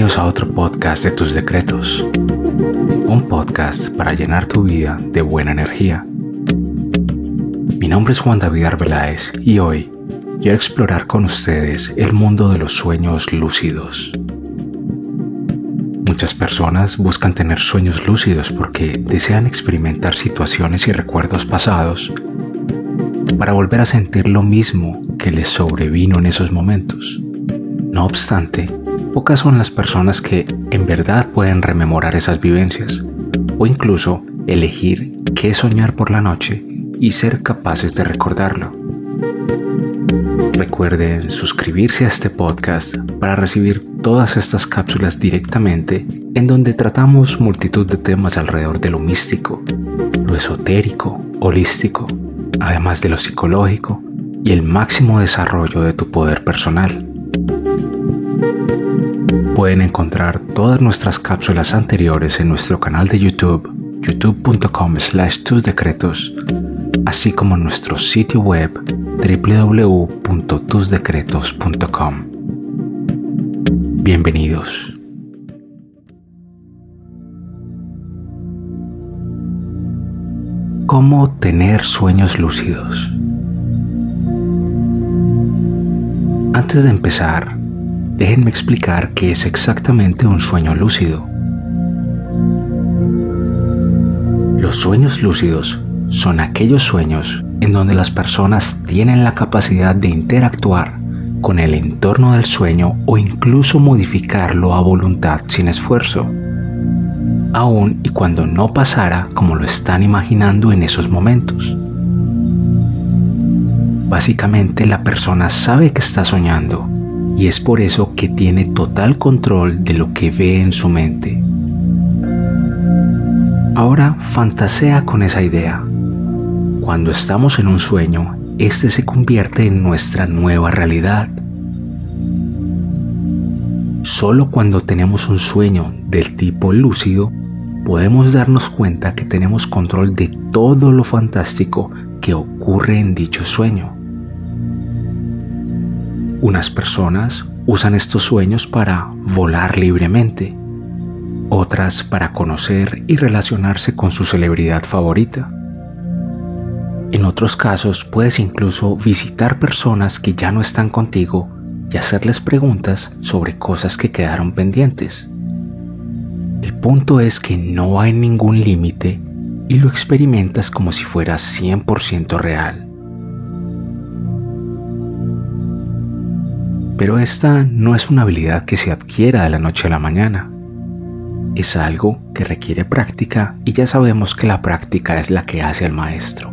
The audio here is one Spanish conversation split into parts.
Bienvenidos a otro podcast de tus decretos. Un podcast para llenar tu vida de buena energía. Mi nombre es Juan David Arbeláez y hoy quiero explorar con ustedes el mundo de los sueños lúcidos. Muchas personas buscan tener sueños lúcidos porque desean experimentar situaciones y recuerdos pasados para volver a sentir lo mismo que les sobrevino en esos momentos. No obstante, pocas son las personas que en verdad pueden rememorar esas vivencias o incluso elegir qué soñar por la noche y ser capaces de recordarlo. Recuerden suscribirse a este podcast para recibir todas estas cápsulas directamente en donde tratamos multitud de temas alrededor de lo místico, lo esotérico, holístico, además de lo psicológico y el máximo desarrollo de tu poder personal. Pueden encontrar todas nuestras cápsulas anteriores en nuestro canal de YouTube, youtube.com slash tusdecretos, así como en nuestro sitio web www.tusdecretos.com. Bienvenidos. ¿Cómo tener sueños lúcidos? Antes de empezar, déjenme explicar qué es exactamente un sueño lúcido. Los sueños lúcidos son aquellos sueños en donde las personas tienen la capacidad de interactuar con el entorno del sueño o incluso modificarlo a voluntad sin esfuerzo, aun y cuando no pasara como lo están imaginando en esos momentos. Básicamente la persona sabe que está soñando y es por eso que tiene total control de lo que ve en su mente. Ahora fantasea con esa idea. Cuando estamos en un sueño, este se convierte en nuestra nueva realidad. Solo cuando tenemos un sueño del tipo lúcido, podemos darnos cuenta que tenemos control de todo lo fantástico que ocurre en dicho sueño. Unas personas usan estos sueños para volar libremente, otras para conocer y relacionarse con su celebridad favorita. En otros casos puedes incluso visitar personas que ya no están contigo y hacerles preguntas sobre cosas que quedaron pendientes. El punto es que no hay ningún límite y lo experimentas como si fuera 100% real. Pero esta no es una habilidad que se adquiera de la noche a la mañana. Es algo que requiere práctica y ya sabemos que la práctica es la que hace al maestro.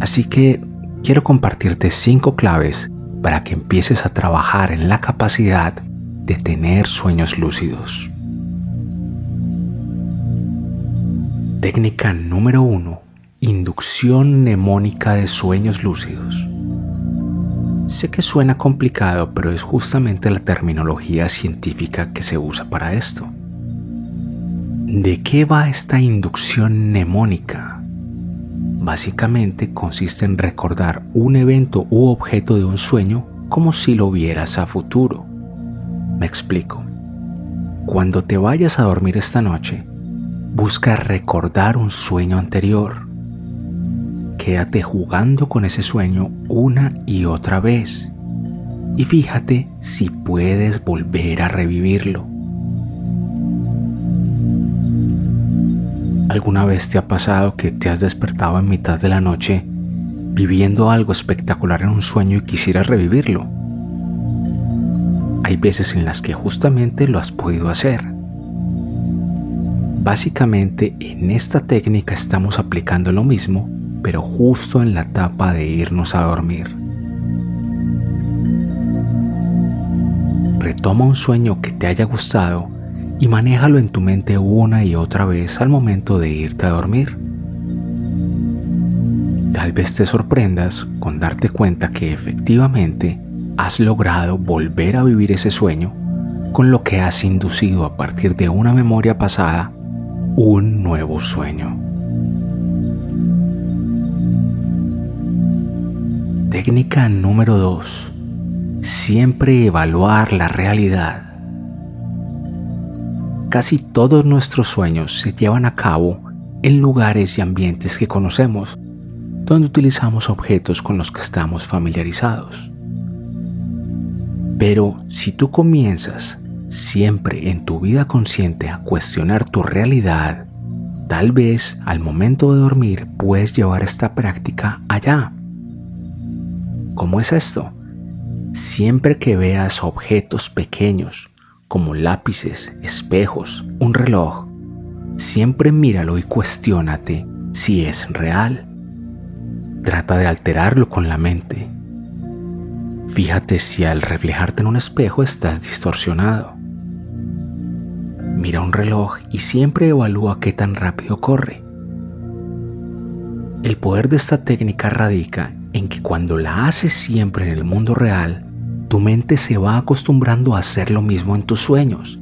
Así que quiero compartirte cinco claves para que empieces a trabajar en la capacidad de tener sueños lúcidos. Técnica número 1. Inducción mnemónica de sueños lúcidos. Sé que suena complicado, pero es justamente la terminología científica que se usa para esto. ¿De qué va esta inducción mnemónica? Básicamente consiste en recordar un evento u objeto de un sueño como si lo vieras a futuro. Me explico. Cuando te vayas a dormir esta noche, busca recordar un sueño anterior quédate jugando con ese sueño una y otra vez y fíjate si puedes volver a revivirlo. ¿Alguna vez te ha pasado que te has despertado en mitad de la noche viviendo algo espectacular en un sueño y quisieras revivirlo? Hay veces en las que justamente lo has podido hacer. Básicamente en esta técnica estamos aplicando lo mismo pero justo en la etapa de irnos a dormir. Retoma un sueño que te haya gustado y manéjalo en tu mente una y otra vez al momento de irte a dormir. Tal vez te sorprendas con darte cuenta que efectivamente has logrado volver a vivir ese sueño con lo que has inducido a partir de una memoria pasada un nuevo sueño. Técnica número 2. Siempre evaluar la realidad. Casi todos nuestros sueños se llevan a cabo en lugares y ambientes que conocemos, donde utilizamos objetos con los que estamos familiarizados. Pero si tú comienzas siempre en tu vida consciente a cuestionar tu realidad, tal vez al momento de dormir puedes llevar esta práctica allá. ¿Cómo es esto? Siempre que veas objetos pequeños como lápices, espejos, un reloj, siempre míralo y cuestiónate si es real. Trata de alterarlo con la mente. Fíjate si al reflejarte en un espejo estás distorsionado. Mira un reloj y siempre evalúa qué tan rápido corre. El poder de esta técnica radica en que cuando la haces siempre en el mundo real, tu mente se va acostumbrando a hacer lo mismo en tus sueños.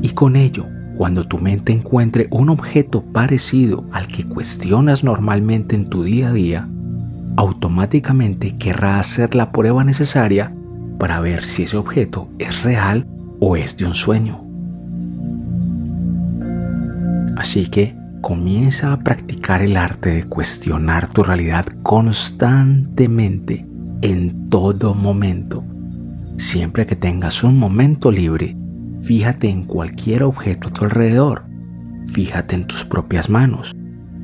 Y con ello, cuando tu mente encuentre un objeto parecido al que cuestionas normalmente en tu día a día, automáticamente querrá hacer la prueba necesaria para ver si ese objeto es real o es de un sueño. Así que comienza a practicar el arte de cuestionar tu realidad constantemente, en todo momento. Siempre que tengas un momento libre, fíjate en cualquier objeto a tu alrededor. Fíjate en tus propias manos.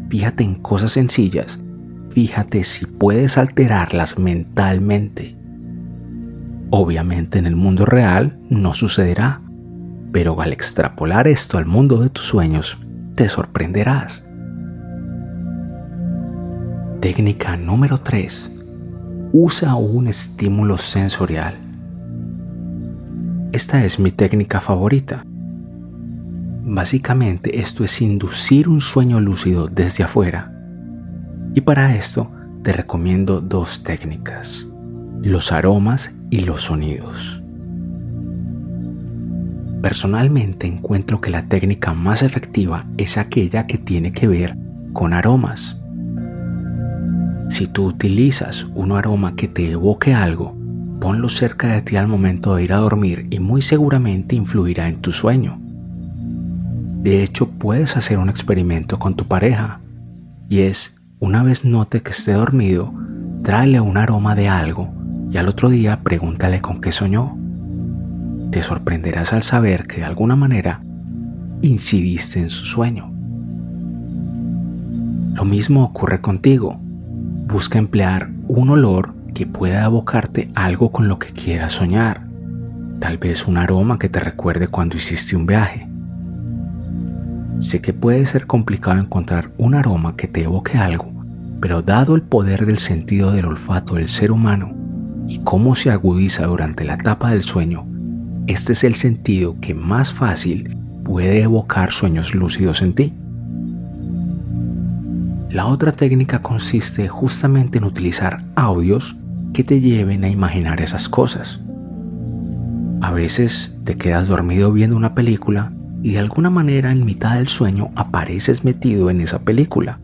Fíjate en cosas sencillas. Fíjate si puedes alterarlas mentalmente. Obviamente en el mundo real no sucederá, pero al extrapolar esto al mundo de tus sueños, te sorprenderás. Técnica número 3. Usa un estímulo sensorial. Esta es mi técnica favorita. Básicamente esto es inducir un sueño lúcido desde afuera. Y para esto te recomiendo dos técnicas, los aromas y los sonidos. Personalmente encuentro que la técnica más efectiva es aquella que tiene que ver con aromas. Si tú utilizas un aroma que te evoque algo, ponlo cerca de ti al momento de ir a dormir y muy seguramente influirá en tu sueño. De hecho, puedes hacer un experimento con tu pareja y es, una vez note que esté dormido, tráele un aroma de algo y al otro día pregúntale con qué soñó te sorprenderás al saber que de alguna manera incidiste en su sueño. Lo mismo ocurre contigo. Busca emplear un olor que pueda evocarte algo con lo que quieras soñar. Tal vez un aroma que te recuerde cuando hiciste un viaje. Sé que puede ser complicado encontrar un aroma que te evoque algo, pero dado el poder del sentido del olfato del ser humano y cómo se agudiza durante la etapa del sueño, este es el sentido que más fácil puede evocar sueños lúcidos en ti. La otra técnica consiste justamente en utilizar audios que te lleven a imaginar esas cosas. A veces te quedas dormido viendo una película y de alguna manera en mitad del sueño apareces metido en esa película.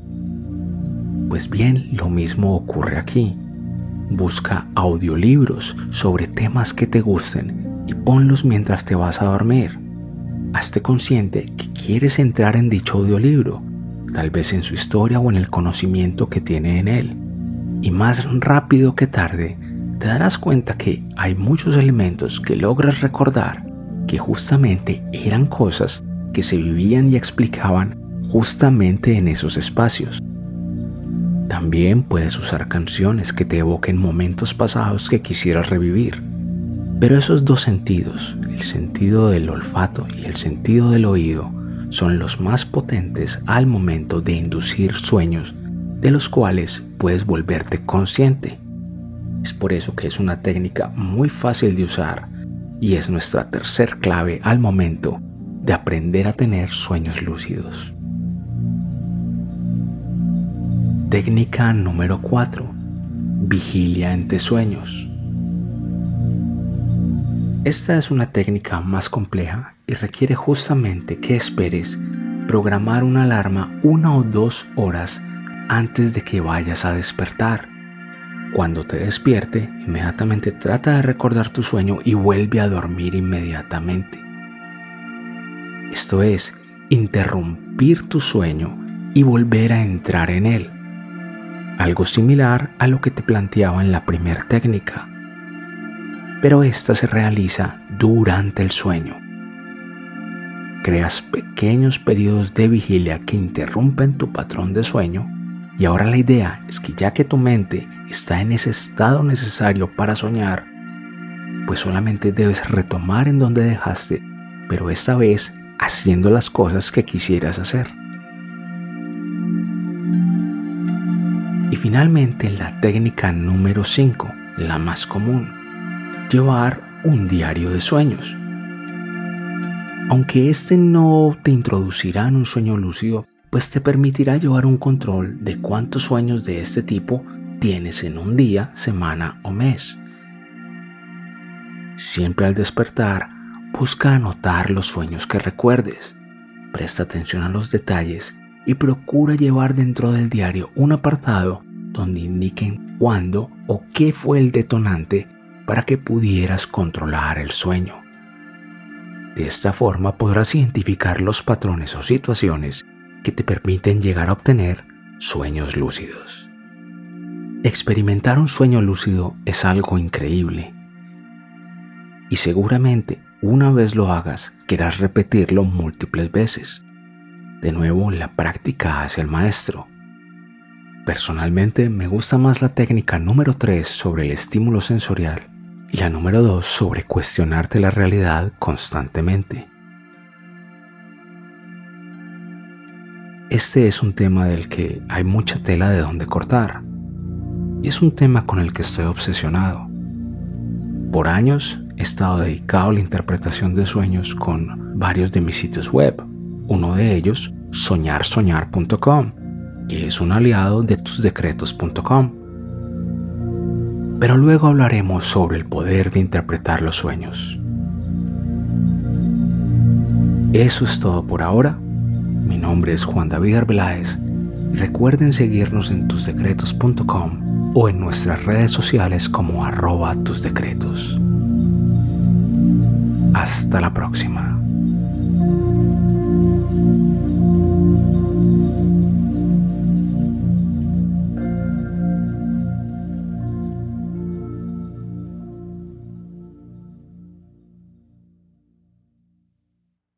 Pues bien, lo mismo ocurre aquí. Busca audiolibros sobre temas que te gusten y ponlos mientras te vas a dormir. Hazte consciente que quieres entrar en dicho audiolibro, tal vez en su historia o en el conocimiento que tiene en él. Y más rápido que tarde, te darás cuenta que hay muchos elementos que logras recordar que justamente eran cosas que se vivían y explicaban justamente en esos espacios. También puedes usar canciones que te evoquen momentos pasados que quisieras revivir. Pero esos dos sentidos, el sentido del olfato y el sentido del oído, son los más potentes al momento de inducir sueños de los cuales puedes volverte consciente. Es por eso que es una técnica muy fácil de usar y es nuestra tercer clave al momento de aprender a tener sueños lúcidos. Técnica número 4. Vigilia entre sueños. Esta es una técnica más compleja y requiere justamente que esperes programar una alarma una o dos horas antes de que vayas a despertar. Cuando te despierte, inmediatamente trata de recordar tu sueño y vuelve a dormir inmediatamente. Esto es, interrumpir tu sueño y volver a entrar en él. Algo similar a lo que te planteaba en la primera técnica. Pero esta se realiza durante el sueño. Creas pequeños periodos de vigilia que interrumpen tu patrón de sueño y ahora la idea es que ya que tu mente está en ese estado necesario para soñar, pues solamente debes retomar en donde dejaste, pero esta vez haciendo las cosas que quisieras hacer. Y finalmente la técnica número 5, la más común, llevar un diario de sueños. Aunque este no te introducirá en un sueño lúcido, pues te permitirá llevar un control de cuántos sueños de este tipo tienes en un día, semana o mes. Siempre al despertar, busca anotar los sueños que recuerdes. Presta atención a los detalles y procura llevar dentro del diario un apartado donde indiquen cuándo o qué fue el detonante para que pudieras controlar el sueño. De esta forma podrás identificar los patrones o situaciones que te permiten llegar a obtener sueños lúcidos. Experimentar un sueño lúcido es algo increíble y seguramente una vez lo hagas querrás repetirlo múltiples veces. De nuevo, la práctica hace el maestro. Personalmente me gusta más la técnica número 3 sobre el estímulo sensorial y la número 2 sobre cuestionarte la realidad constantemente. Este es un tema del que hay mucha tela de donde cortar y es un tema con el que estoy obsesionado. Por años he estado dedicado a la interpretación de sueños con varios de mis sitios web, uno de ellos soñarsoñar.com, que es un aliado de tusdecretos.com. Pero luego hablaremos sobre el poder de interpretar los sueños. Eso es todo por ahora. Mi nombre es Juan David Arbeláez recuerden seguirnos en tusdecretos.com o en nuestras redes sociales como arroba tusdecretos. Hasta la próxima.